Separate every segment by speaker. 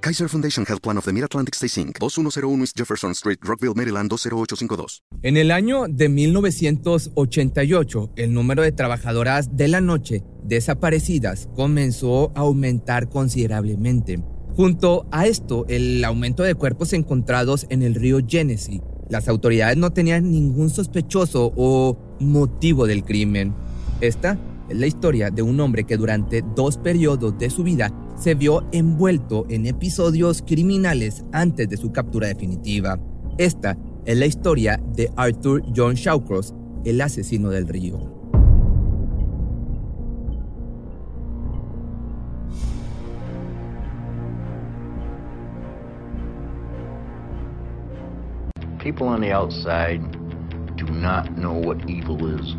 Speaker 1: Kaiser Foundation Health Plan of the Mid-Atlantic Stay Inc., 2101 East Jefferson Street, Rockville, Maryland 20852.
Speaker 2: En el año de 1988, el número de trabajadoras de la noche desaparecidas comenzó a aumentar considerablemente. Junto a esto, el aumento de cuerpos encontrados en el río Genesee. Las autoridades no tenían ningún sospechoso o motivo del crimen. Esta es la historia de un hombre que durante dos periodos de su vida se vio envuelto en episodios criminales antes de su captura definitiva. Esta es la historia de Arthur John Shawcross, el asesino del río.
Speaker 3: People on the outside do not know what evil is.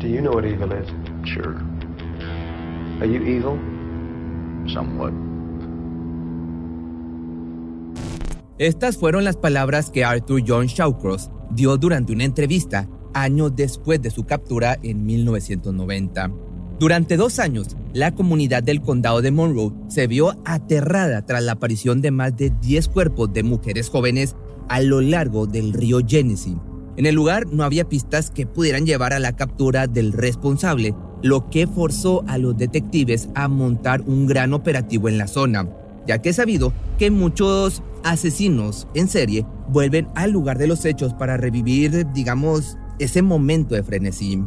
Speaker 4: Do you know what evil is?
Speaker 3: Sure,
Speaker 4: Are you evil?
Speaker 2: Estas fueron las palabras que Arthur John Shawcross dio durante una entrevista años después de su captura en 1990. Durante dos años, la comunidad del condado de Monroe se vio aterrada tras la aparición de más de 10 cuerpos de mujeres jóvenes a lo largo del río Genesee. En el lugar no había pistas que pudieran llevar a la captura del responsable, lo que forzó a los detectives a montar un gran operativo en la zona, ya que es sabido que muchos asesinos en serie vuelven al lugar de los hechos para revivir, digamos, ese momento de frenesí.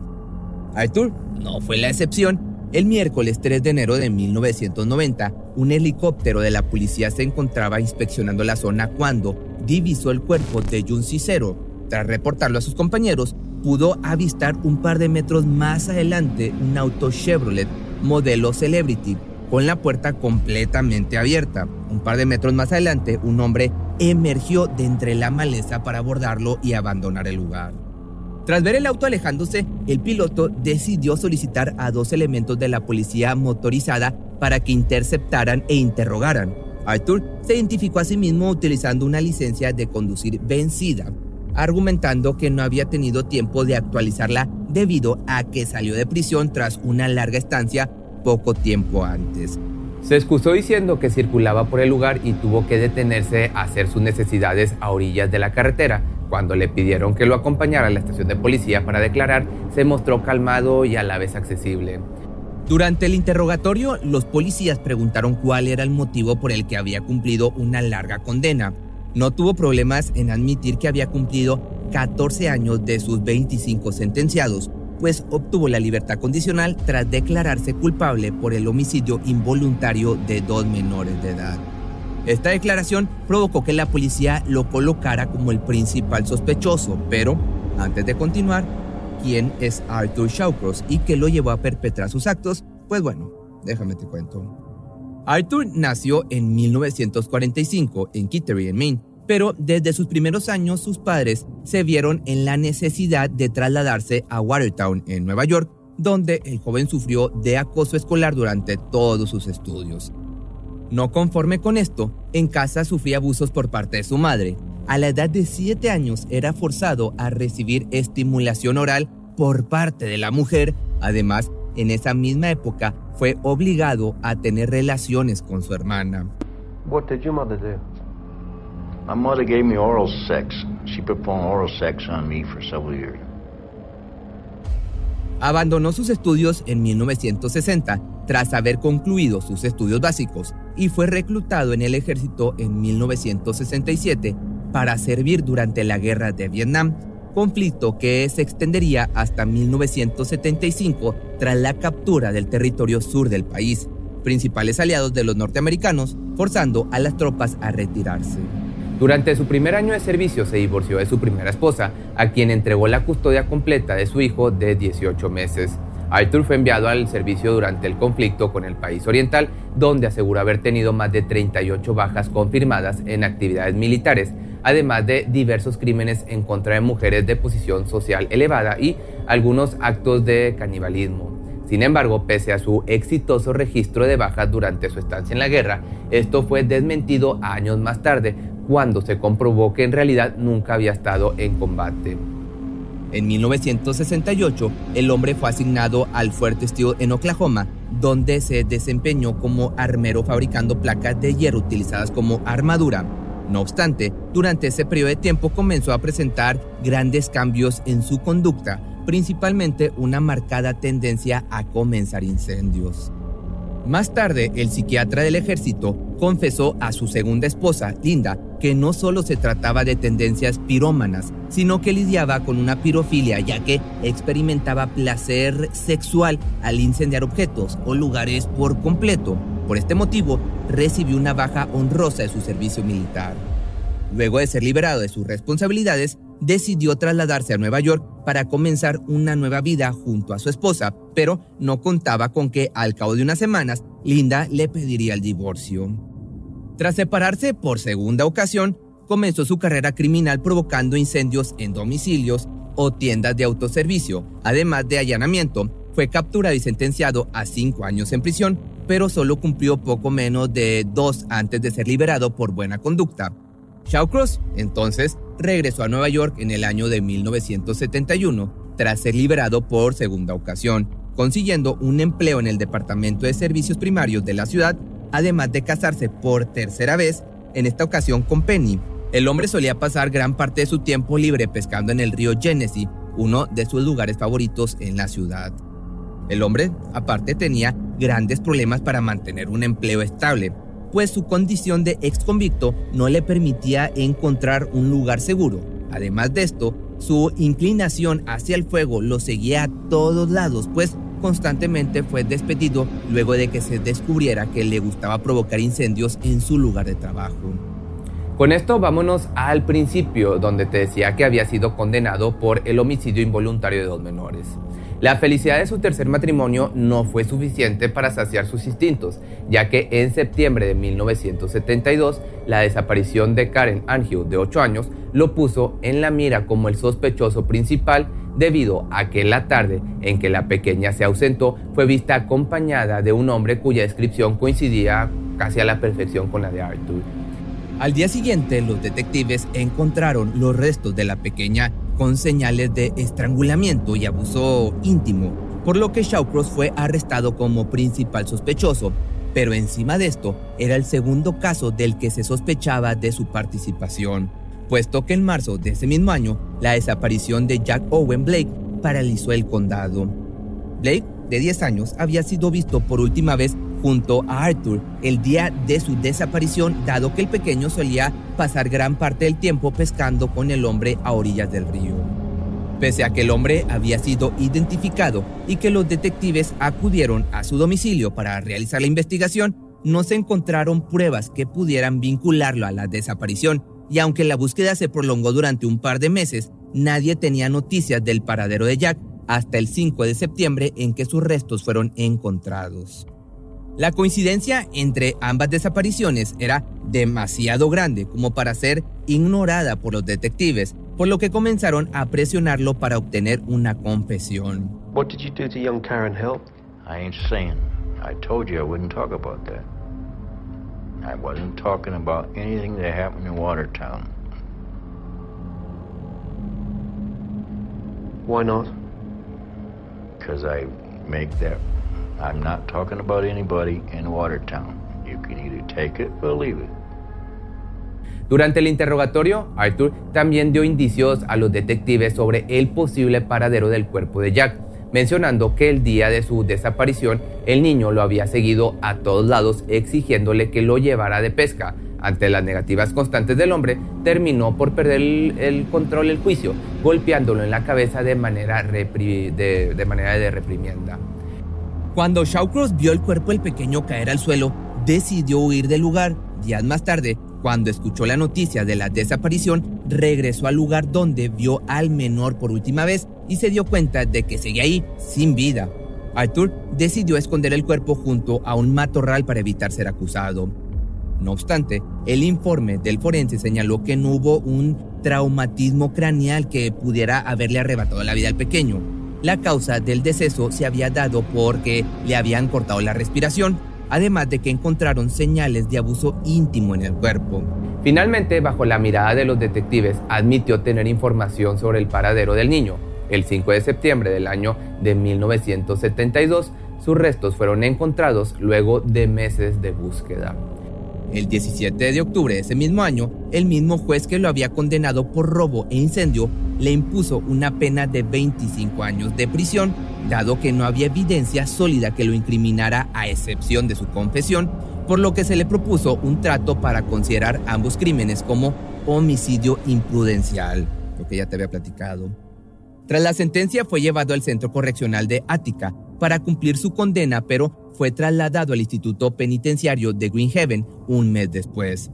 Speaker 2: Arthur no fue la excepción. El miércoles 3 de enero de 1990, un helicóptero de la policía se encontraba inspeccionando la zona cuando divisó el cuerpo de Jun Cicero. Tras reportarlo a sus compañeros, pudo avistar un par de metros más adelante un auto Chevrolet modelo Celebrity con la puerta completamente abierta. Un par de metros más adelante, un hombre emergió de entre la maleza para abordarlo y abandonar el lugar. Tras ver el auto alejándose, el piloto decidió solicitar a dos elementos de la policía motorizada para que interceptaran e interrogaran. Arthur se identificó a sí mismo utilizando una licencia de conducir vencida, argumentando que no había tenido tiempo de actualizarla debido a que salió de prisión tras una larga estancia poco tiempo antes. Se excusó diciendo que circulaba por el lugar y tuvo que detenerse a hacer sus necesidades a orillas de la carretera. Cuando le pidieron que lo acompañara a la estación de policía para declarar, se mostró calmado y a la vez accesible. Durante el interrogatorio, los policías preguntaron cuál era el motivo por el que había cumplido una larga condena. No tuvo problemas en admitir que había cumplido 14 años de sus 25 sentenciados, pues obtuvo la libertad condicional tras declararse culpable por el homicidio involuntario de dos menores de edad. Esta declaración provocó que la policía lo colocara como el principal sospechoso, pero antes de continuar, ¿quién es Arthur Shawcross y qué lo llevó a perpetrar sus actos? Pues bueno, déjame te cuento. Arthur nació en 1945 en Kittery, en Maine, pero desde sus primeros años sus padres se vieron en la necesidad de trasladarse a Watertown, en Nueva York, donde el joven sufrió de acoso escolar durante todos sus estudios. No conforme con esto, en casa sufría abusos por parte de su madre. a la edad de 7 años era forzado a recibir estimulación oral por parte de la mujer. Además, en esa misma época fue obligado a tener relaciones con su hermana.
Speaker 4: What did your mother do?
Speaker 3: My mother gave me oral sex. She performed oral sex on me for several years.
Speaker 2: Abandonó sus estudios en 1960 tras haber concluido sus estudios básicos y fue reclutado en el ejército en 1967 para servir durante la guerra de Vietnam, conflicto que se extendería hasta 1975 tras la captura del territorio sur del país, principales aliados de los norteamericanos, forzando a las tropas a retirarse. Durante su primer año de servicio se divorció de su primera esposa, a quien entregó la custodia completa de su hijo de 18 meses. Arthur fue enviado al servicio durante el conflicto con el país oriental, donde aseguró haber tenido más de 38 bajas confirmadas en actividades militares, además de diversos crímenes en contra de mujeres de posición social elevada y algunos actos de canibalismo. Sin embargo, pese a su exitoso registro de bajas durante su estancia en la guerra, esto fue desmentido años más tarde cuando se comprobó que en realidad nunca había estado en combate. En 1968, el hombre fue asignado al Fuerte Steel en Oklahoma, donde se desempeñó como armero fabricando placas de hierro utilizadas como armadura. No obstante, durante ese periodo de tiempo comenzó a presentar grandes cambios en su conducta, principalmente una marcada tendencia a comenzar incendios. Más tarde, el psiquiatra del ejército confesó a su segunda esposa, Linda, que no solo se trataba de tendencias pirómanas, sino que lidiaba con una pirofilia, ya que experimentaba placer sexual al incendiar objetos o lugares por completo. Por este motivo, recibió una baja honrosa de su servicio militar. Luego de ser liberado de sus responsabilidades, decidió trasladarse a Nueva York para comenzar una nueva vida junto a su esposa, pero no contaba con que al cabo de unas semanas Linda le pediría el divorcio. Tras separarse por segunda ocasión, comenzó su carrera criminal provocando incendios en domicilios o tiendas de autoservicio, además de allanamiento. Fue capturado y sentenciado a cinco años en prisión, pero solo cumplió poco menos de dos antes de ser liberado por buena conducta. Shawcross, entonces, regresó a Nueva York en el año de 1971 tras ser liberado por segunda ocasión, consiguiendo un empleo en el Departamento de Servicios Primarios de la ciudad, además de casarse por tercera vez, en esta ocasión con Penny. El hombre solía pasar gran parte de su tiempo libre pescando en el río Genesee, uno de sus lugares favoritos en la ciudad. El hombre, aparte, tenía grandes problemas para mantener un empleo estable, pues su condición de ex convicto no le permitía encontrar un lugar seguro. Además de esto, su inclinación hacia el fuego lo seguía a todos lados, pues constantemente fue despedido luego de que se descubriera que le gustaba provocar incendios en su lugar de trabajo. Con esto vámonos al principio, donde te decía que había sido condenado por el homicidio involuntario de dos menores. La felicidad de su tercer matrimonio no fue suficiente para saciar sus instintos, ya que en septiembre de 1972 la desaparición de Karen Angiu, de 8 años, lo puso en la mira como el sospechoso principal debido a que la tarde en que la pequeña se ausentó fue vista acompañada de un hombre cuya descripción coincidía casi a la perfección con la de Arthur. Al día siguiente, los detectives encontraron los restos de la pequeña con señales de estrangulamiento y abuso íntimo, por lo que Shawcross fue arrestado como principal sospechoso. Pero encima de esto, era el segundo caso del que se sospechaba de su participación, puesto que en marzo de ese mismo año, la desaparición de Jack Owen Blake paralizó el condado. Blake, de 10 años, había sido visto por última vez junto a Arthur el día de su desaparición, dado que el pequeño solía pasar gran parte del tiempo pescando con el hombre a orillas del río. Pese a que el hombre había sido identificado y que los detectives acudieron a su domicilio para realizar la investigación, no se encontraron pruebas que pudieran vincularlo a la desaparición, y aunque la búsqueda se prolongó durante un par de meses, nadie tenía noticias del paradero de Jack hasta el 5 de septiembre en que sus restos fueron encontrados. La coincidencia entre ambas desapariciones era demasiado grande como para ser ignorada por los detectives, por lo que comenzaron a presionarlo para obtener una confesión.
Speaker 4: What did you do to young Karen Hill?
Speaker 3: I ain't saying. I told you I wouldn't talk about that. I wasn't talking about anything that happened in Watertown.
Speaker 4: Why not?
Speaker 3: Because I make that I'm not talking about anybody in Watertown. You can either take it or leave it.
Speaker 2: Durante el interrogatorio, Arthur también dio indicios a los detectives sobre el posible paradero del cuerpo de Jack, mencionando que el día de su desaparición el niño lo había seguido a todos lados exigiéndole que lo llevara de pesca. Ante las negativas constantes del hombre, terminó por perder el, control del juicio, golpeándolo en la cabeza de manera, de, de manera de reprimienda. Cuando Shawcross vio el cuerpo del pequeño caer al suelo, decidió huir del lugar. Días más tarde, cuando escuchó la noticia de la desaparición, regresó al lugar donde vio al menor por última vez y se dio cuenta de que seguía ahí sin vida. Arthur decidió esconder el cuerpo junto a un matorral para evitar ser acusado. No obstante, el informe del forense señaló que no hubo un traumatismo craneal que pudiera haberle arrebatado la vida al pequeño. La causa del deceso se había dado porque le habían cortado la respiración además de que encontraron señales de abuso íntimo en el cuerpo. Finalmente, bajo la mirada de los detectives, admitió tener información sobre el paradero del niño. El 5 de septiembre del año de 1972, sus restos fueron encontrados luego de meses de búsqueda. El 17 de octubre de ese mismo año, el mismo juez que lo había condenado por robo e incendio le impuso una pena de 25 años de prisión, dado que no había evidencia sólida que lo incriminara a excepción de su confesión, por lo que se le propuso un trato para considerar ambos crímenes como homicidio imprudencial, lo que ya te había platicado. Tras la sentencia fue llevado al centro correccional de Ática para cumplir su condena, pero fue trasladado al Instituto Penitenciario de Green Haven un mes después.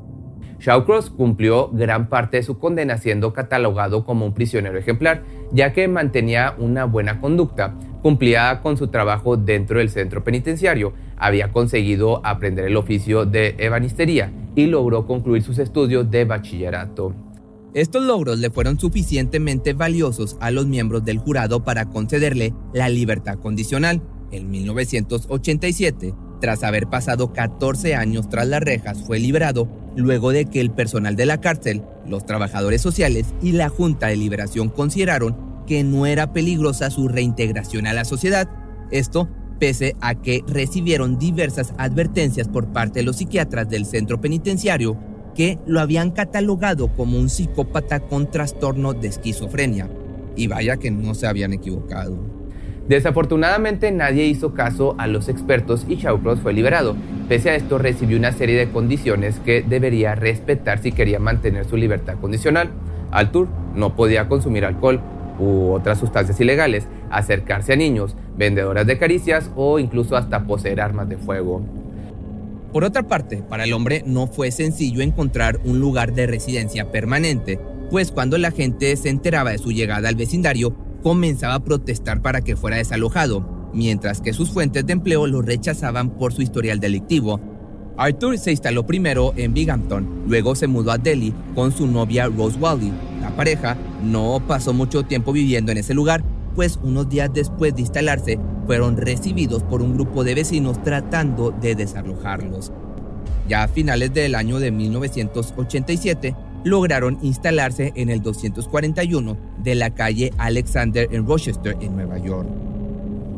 Speaker 2: Shawcross cumplió gran parte de su condena siendo catalogado como un prisionero ejemplar, ya que mantenía una buena conducta, cumplía con su trabajo dentro del centro penitenciario, había conseguido aprender el oficio de ebanistería y logró concluir sus estudios de bachillerato. Estos logros le fueron suficientemente valiosos a los miembros del jurado para concederle la libertad condicional. En 1987, tras haber pasado 14 años tras las rejas, fue liberado luego de que el personal de la cárcel, los trabajadores sociales y la Junta de Liberación consideraron que no era peligrosa su reintegración a la sociedad. Esto pese a que recibieron diversas advertencias por parte de los psiquiatras del centro penitenciario que lo habían catalogado como un psicópata con trastorno de esquizofrenia. Y vaya que no se habían equivocado. Desafortunadamente nadie hizo caso a los expertos y Shawcross fue liberado. Pese a esto recibió una serie de condiciones que debería respetar si quería mantener su libertad condicional. Altur no podía consumir alcohol u otras sustancias ilegales, acercarse a niños, vendedoras de caricias o incluso hasta poseer armas de fuego. Por otra parte, para el hombre no fue sencillo encontrar un lugar de residencia permanente, pues cuando la gente se enteraba de su llegada al vecindario, comenzaba a protestar para que fuera desalojado, mientras que sus fuentes de empleo lo rechazaban por su historial delictivo. Arthur se instaló primero en Binghamton, luego se mudó a Delhi con su novia Rose Wally. La pareja no pasó mucho tiempo viviendo en ese lugar, pues unos días después de instalarse fueron recibidos por un grupo de vecinos tratando de desalojarlos. Ya a finales del año de 1987, lograron instalarse en el 241 de la calle Alexander en Rochester, en Nueva York.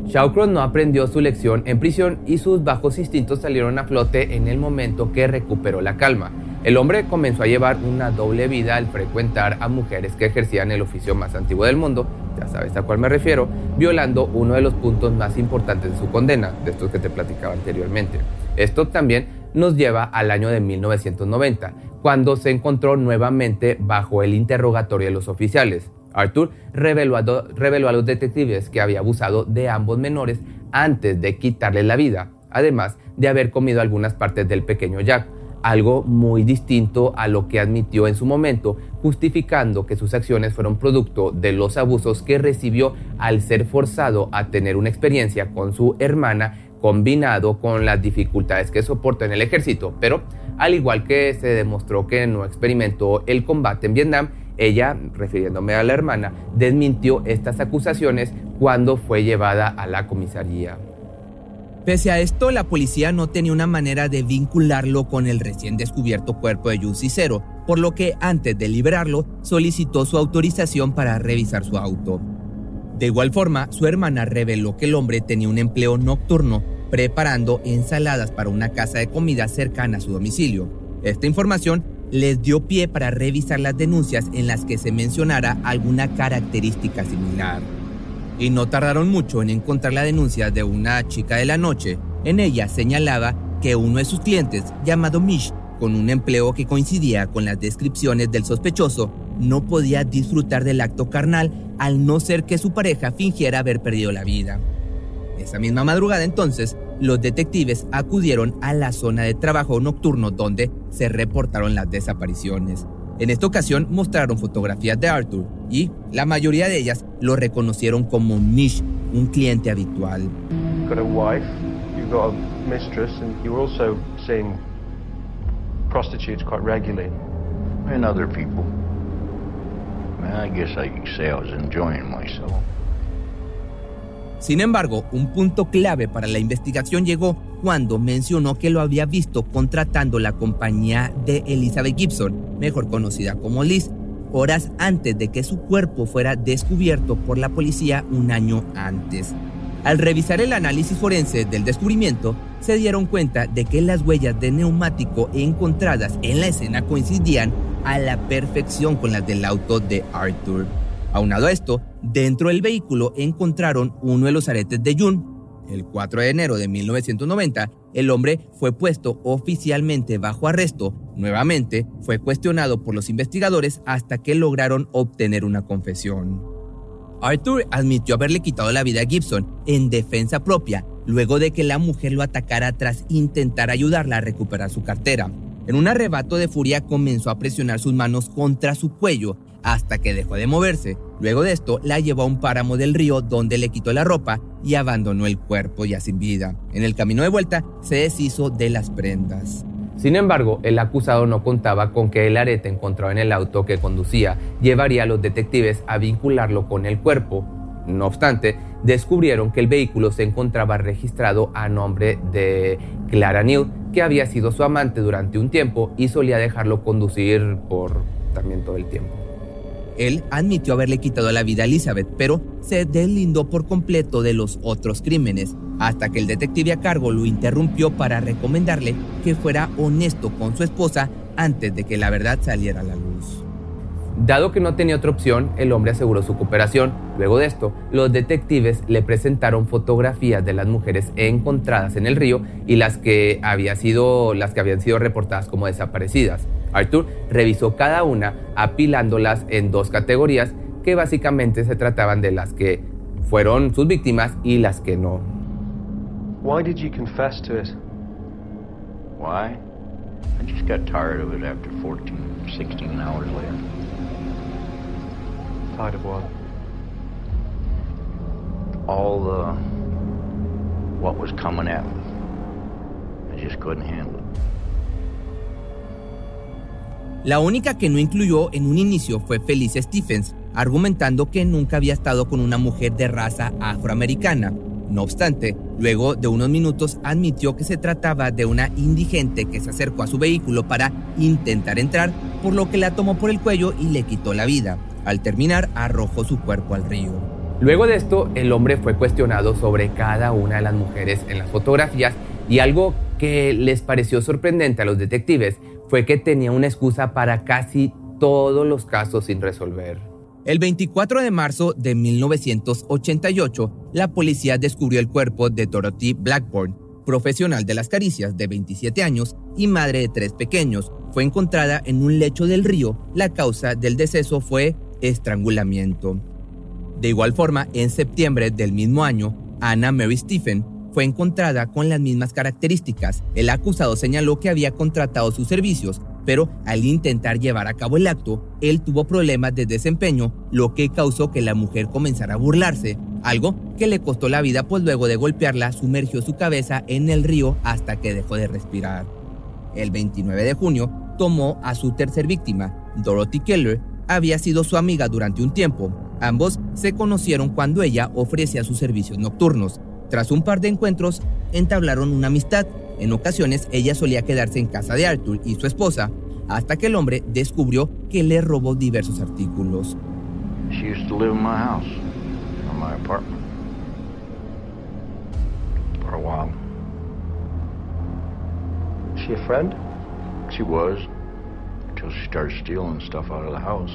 Speaker 2: Shawcross no aprendió su lección en prisión y sus bajos instintos salieron a flote en el momento que recuperó la calma. El hombre comenzó a llevar una doble vida al frecuentar a mujeres que ejercían el oficio más antiguo del mundo, ya sabes a cuál me refiero, violando uno de los puntos más importantes de su condena, de estos que te platicaba anteriormente. Esto también nos lleva al año de 1990, cuando se encontró nuevamente bajo el interrogatorio de los oficiales. Arthur reveló a, reveló a los detectives que había abusado de ambos menores antes de quitarles la vida, además de haber comido algunas partes del pequeño Jack, algo muy distinto a lo que admitió en su momento, justificando que sus acciones fueron producto de los abusos que recibió al ser forzado a tener una experiencia con su hermana combinado con las dificultades que soportó en el ejército, pero al igual que se demostró que no experimentó el combate en Vietnam, ella, refiriéndome a la hermana, desmintió estas acusaciones cuando fue llevada a la comisaría. Pese a esto, la policía no tenía una manera de vincularlo con el recién descubierto cuerpo de Jun Cicero, por lo que antes de liberarlo solicitó su autorización para revisar su auto. De igual forma, su hermana reveló que el hombre tenía un empleo nocturno preparando ensaladas para una casa de comida cercana a su domicilio. Esta información les dio pie para revisar las denuncias en las que se mencionara alguna característica similar. Y no tardaron mucho en encontrar la denuncia de una chica de la noche. En ella señalaba que uno de sus clientes, llamado Mish, con un empleo que coincidía con las descripciones del sospechoso, no podía disfrutar del acto carnal al no ser que su pareja fingiera haber perdido la vida. Esa misma madrugada entonces, los detectives acudieron a la zona de trabajo nocturno donde se reportaron las desapariciones. En esta ocasión mostraron fotografías de Arthur y la mayoría de ellas lo reconocieron como Mish, un cliente habitual.
Speaker 4: got a wife, you've got a mistress, and you're also seeing prostitutes quite regularly.
Speaker 3: And other people. I guess I could say I was enjoying myself.
Speaker 2: Sin embargo, un punto clave para la investigación llegó cuando mencionó que lo había visto contratando la compañía de Elizabeth Gibson, mejor conocida como Liz, horas antes de que su cuerpo fuera descubierto por la policía un año antes. Al revisar el análisis forense del descubrimiento, se dieron cuenta de que las huellas de neumático encontradas en la escena coincidían a la perfección con las del auto de Arthur. Aunado esto, dentro del vehículo encontraron uno de los aretes de June. El 4 de enero de 1990, el hombre fue puesto oficialmente bajo arresto. Nuevamente, fue cuestionado por los investigadores hasta que lograron obtener una confesión. Arthur admitió haberle quitado la vida a Gibson en defensa propia, luego de que la mujer lo atacara tras intentar ayudarla a recuperar su cartera. En un arrebato de furia comenzó a presionar sus manos contra su cuello hasta que dejó de moverse. Luego de esto, la llevó a un páramo del río donde le quitó la ropa y abandonó el cuerpo ya sin vida. En el camino de vuelta, se deshizo de las prendas.
Speaker 5: Sin embargo, el acusado no contaba con que el arete encontrado en el auto que conducía llevaría a los detectives a vincularlo con el cuerpo. No obstante, descubrieron que el vehículo se encontraba registrado a nombre de Clara Neal, que había sido su amante durante un tiempo y solía dejarlo conducir por también todo el tiempo.
Speaker 2: Él admitió haberle quitado la vida a Elizabeth, pero se deslindó por completo de los otros crímenes, hasta que el detective a cargo lo interrumpió para recomendarle que fuera honesto con su esposa antes de que la verdad saliera a la luz.
Speaker 5: Dado que no tenía otra opción, el hombre aseguró su cooperación. Luego de esto, los detectives le presentaron fotografías de las mujeres encontradas en el río y las que, había sido, las que habían sido reportadas como desaparecidas. Arthur revisó cada una apilándolas en dos categorías que básicamente se trataban de las que fueron sus víctimas y las que no.
Speaker 4: Why did you confess to it?
Speaker 3: Why? I just got tired of it after 14, 16 hours later.
Speaker 4: Tired of what?
Speaker 3: All the what was coming at me. I just couldn't handle it.
Speaker 2: La única que no incluyó en un inicio fue Felicia Stephens, argumentando que nunca había estado con una mujer de raza afroamericana. No obstante, luego de unos minutos admitió que se trataba de una indigente que se acercó a su vehículo para intentar entrar, por lo que la tomó por el cuello y le quitó la vida. Al terminar, arrojó su cuerpo al río.
Speaker 5: Luego de esto, el hombre fue cuestionado sobre cada una de las mujeres en las fotografías y algo que les pareció sorprendente a los detectives fue que tenía una excusa para casi todos los casos sin resolver.
Speaker 2: El 24 de marzo de 1988, la policía descubrió el cuerpo de Dorothy Blackburn, profesional de las caricias de 27 años y madre de tres pequeños. Fue encontrada en un lecho del río. La causa del deceso fue estrangulamiento. De igual forma, en septiembre del mismo año, Anna Mary Stephen fue encontrada con las mismas características. El acusado señaló que había contratado sus servicios, pero al intentar llevar a cabo el acto, él tuvo problemas de desempeño, lo que causó que la mujer comenzara a burlarse, algo que le costó la vida pues luego de golpearla sumergió su cabeza en el río hasta que dejó de respirar. El 29 de junio tomó a su tercer víctima, Dorothy Keller, había sido su amiga durante un tiempo. Ambos se conocieron cuando ella ofrecía sus servicios nocturnos. Tras un par de encuentros, entablaron una amistad. En ocasiones, ella solía quedarse en casa de Arthur y su esposa, hasta que el hombre descubrió que le robó diversos artículos.
Speaker 3: She used to live in my house. from my apartment. For a while.
Speaker 4: Is she a friend?
Speaker 3: She was, until she started stealing stuff out of the house.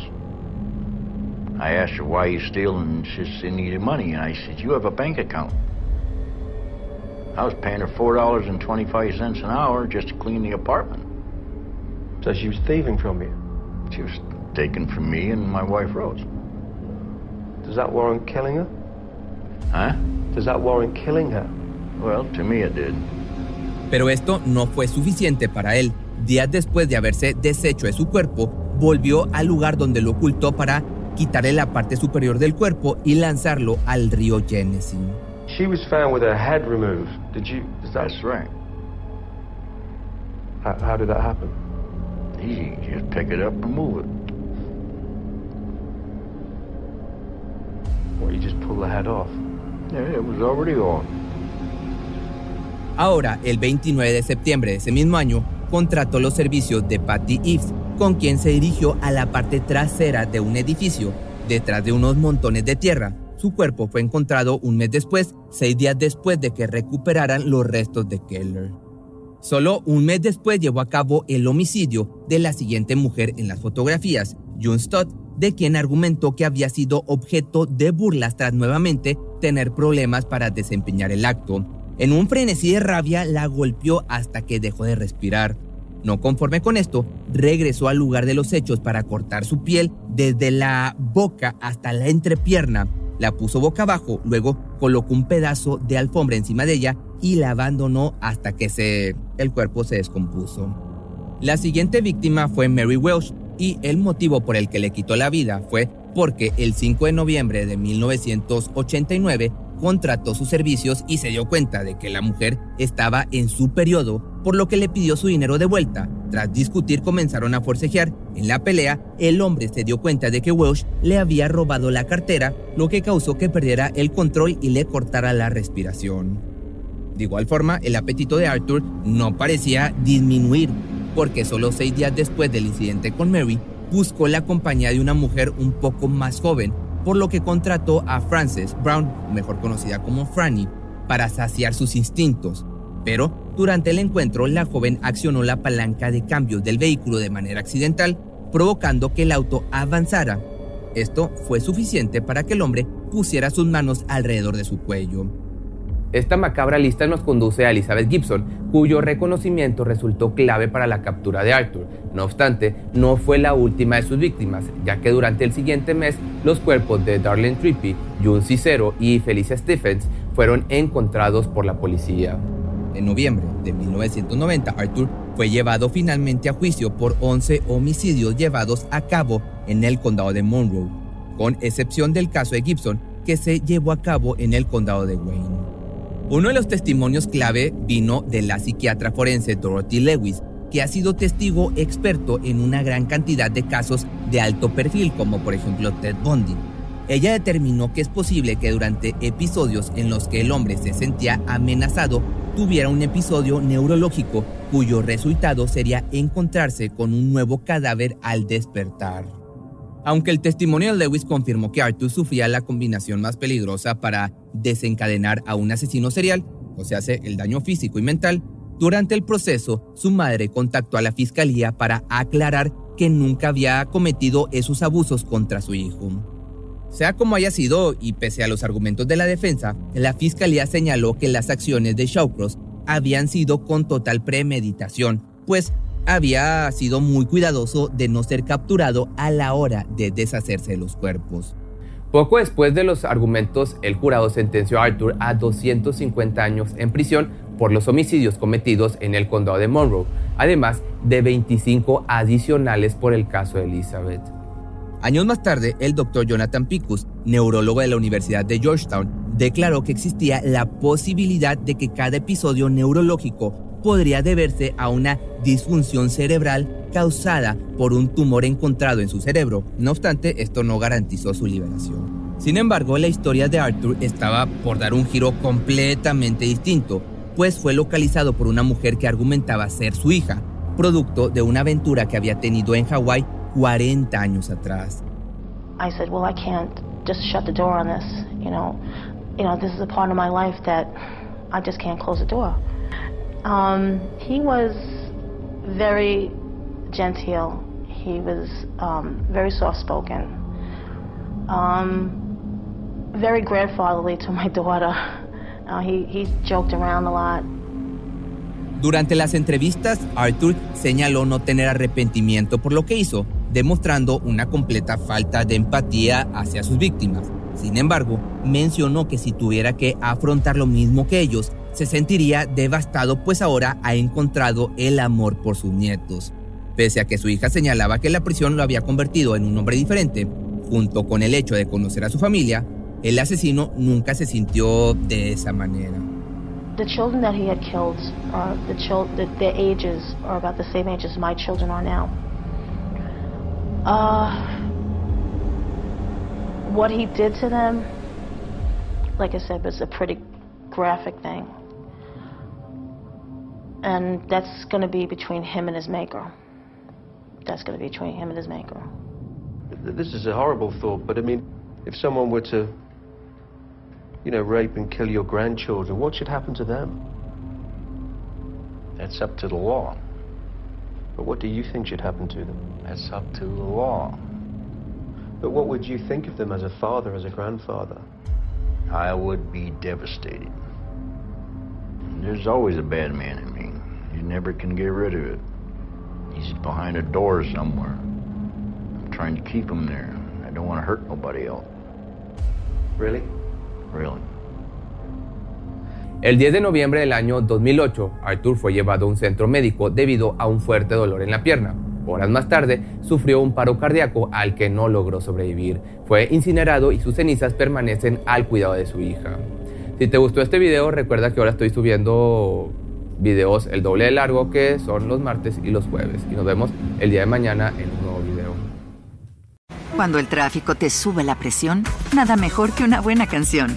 Speaker 3: I asked her why you stealing, and she said she needed money, and I said, you have a bank account. I was paying her $4.25 an hour just to clean the apartment.
Speaker 4: So she was thieving from you?
Speaker 3: She was taken from me and my wife Rose.
Speaker 4: Does that warrant killing her?
Speaker 3: Huh?
Speaker 4: Does that warrant killing her?
Speaker 3: Well, to me it did.
Speaker 2: Pero esto no fue suficiente para él. Días después de haberse deshecho de su cuerpo, volvió al lugar donde lo ocultó para quitarle la parte superior del cuerpo y lanzarlo al río Genesee.
Speaker 4: She was found with her head removed. Did you? Is that
Speaker 3: That's right.
Speaker 4: How, how did that happen?
Speaker 3: Easy. Just pick it up and move it.
Speaker 4: What, you just pull the head off?
Speaker 3: Yeah, it was already on.
Speaker 2: Ahora, el 29 de septiembre de ese mismo año, contrató los servicios de Patty Eves, con quien se dirigió a la parte trasera de un edificio, detrás de unos montones de tierra. Su cuerpo fue encontrado un mes después, seis días después de que recuperaran los restos de Keller. Solo un mes después llevó a cabo el homicidio de la siguiente mujer en las fotografías, June Stott, de quien argumentó que había sido objeto de burlas tras nuevamente tener problemas para desempeñar el acto. En un frenesí de rabia la golpeó hasta que dejó de respirar. No conforme con esto, regresó al lugar de los hechos para cortar su piel desde la boca hasta la entrepierna. La puso boca abajo, luego colocó un pedazo de alfombra encima de ella y la abandonó hasta que se, el cuerpo se descompuso. La siguiente víctima fue Mary Welsh y el motivo por el que le quitó la vida fue porque el 5 de noviembre de 1989 contrató sus servicios y se dio cuenta de que la mujer estaba en su periodo, por lo que le pidió su dinero de vuelta. Tras discutir comenzaron a forcejear. En la pelea, el hombre se dio cuenta de que Welsh le había robado la cartera, lo que causó que perdiera el control y le cortara la respiración. De igual forma, el apetito de Arthur no parecía disminuir, porque solo seis días después del incidente con Mary, buscó la compañía de una mujer un poco más joven, por lo que contrató a Frances Brown, mejor conocida como Franny, para saciar sus instintos. Pero durante el encuentro, la joven accionó la palanca de cambios del vehículo de manera accidental, provocando que el auto avanzara. Esto fue suficiente para que el hombre pusiera sus manos alrededor de su cuello.
Speaker 5: Esta macabra lista nos conduce a Elizabeth Gibson, cuyo reconocimiento resultó clave para la captura de Arthur. No obstante, no fue la última de sus víctimas, ya que durante el siguiente mes los cuerpos de Darlene Trippy, June Cicero y Felicia Stephens fueron encontrados por la policía.
Speaker 2: En noviembre de 1990, Arthur fue llevado finalmente a juicio por 11 homicidios llevados a cabo en el condado de Monroe, con excepción del caso de Gibson, que se llevó a cabo en el condado de Wayne. Uno de los testimonios clave vino de la psiquiatra forense Dorothy Lewis, que ha sido testigo experto en una gran cantidad de casos de alto perfil, como por ejemplo Ted Bundy. Ella determinó que es posible que durante episodios en los que el hombre se sentía amenazado, tuviera un episodio neurológico cuyo resultado sería encontrarse con un nuevo cadáver al despertar. Aunque el testimonio de Lewis confirmó que Arthur sufría la combinación más peligrosa para desencadenar a un asesino serial, o sea, el daño físico y mental, durante el proceso su madre contactó a la fiscalía para aclarar que nunca había cometido esos abusos contra su hijo. Sea como haya sido, y pese a los argumentos de la defensa, la fiscalía señaló que las acciones de Shawcross habían sido con total premeditación, pues había sido muy cuidadoso de no ser capturado a la hora de deshacerse de los cuerpos.
Speaker 5: Poco después de los argumentos, el jurado sentenció a Arthur a 250 años en prisión por los homicidios cometidos en el condado de Monroe, además de 25 adicionales por el caso de Elizabeth.
Speaker 2: Años más tarde, el doctor Jonathan Picus, neurólogo de la Universidad de Georgetown, declaró que existía la posibilidad de que cada episodio neurológico podría deberse a una disfunción cerebral causada por un tumor encontrado en su cerebro. No obstante, esto no garantizó su liberación. Sin embargo, la historia de Arthur estaba por dar un giro completamente distinto, pues fue localizado por una mujer que argumentaba ser su hija, producto de una aventura que había tenido en Hawái 40 años atrás.
Speaker 6: I said, Well, I can't just shut the door on this. You know, you know, this is a part of my life that I just can't close the door. Um, he was very genteel. He was um, very soft-spoken. Um, very grandfatherly to my daughter. Uh, he, he joked around a lot.
Speaker 2: Durante las entrevistas, Arthur señaló no tener arrepentimiento por lo que hizo, demostrando una completa falta de empatía hacia sus víctimas. Sin embargo, mencionó que si tuviera que afrontar lo mismo que ellos, se sentiría devastado pues ahora ha encontrado el amor por sus nietos. Pese a que su hija señalaba que la prisión lo había convertido en un hombre diferente, junto con el hecho de conocer a su familia, el asesino nunca se sintió de esa manera.
Speaker 6: The children that he had killed, are the children, their ages are about the same age as my children are now. Uh, what he did to them, like I said, was a pretty graphic thing. And that's going to be between him and his maker. That's going to be between him and his maker.
Speaker 4: This is a horrible thought, but I mean, if someone were to, you know, rape and kill your grandchildren, what should happen to them?
Speaker 3: That's up to the law.
Speaker 4: But what do you think should happen to them?
Speaker 3: That's up to the law.
Speaker 4: But what would you think of them as a father, as a grandfather?
Speaker 3: I would be devastated. There's always a bad man in me. You never can get rid of it. He's behind a door somewhere. I'm trying to keep him there. I don't want to hurt nobody else.
Speaker 4: Really?
Speaker 3: Really.
Speaker 5: El 10 de noviembre del año 2008, Arthur fue llevado a un centro médico debido a un fuerte dolor en la pierna. Horas más tarde, sufrió un paro cardíaco al que no logró sobrevivir. Fue incinerado y sus cenizas permanecen al cuidado de su hija. Si te gustó este video, recuerda que ahora estoy subiendo videos el doble de largo que son los martes y los jueves. Y nos vemos el día de mañana en un nuevo video.
Speaker 7: Cuando el tráfico te sube la presión, nada mejor que una buena canción.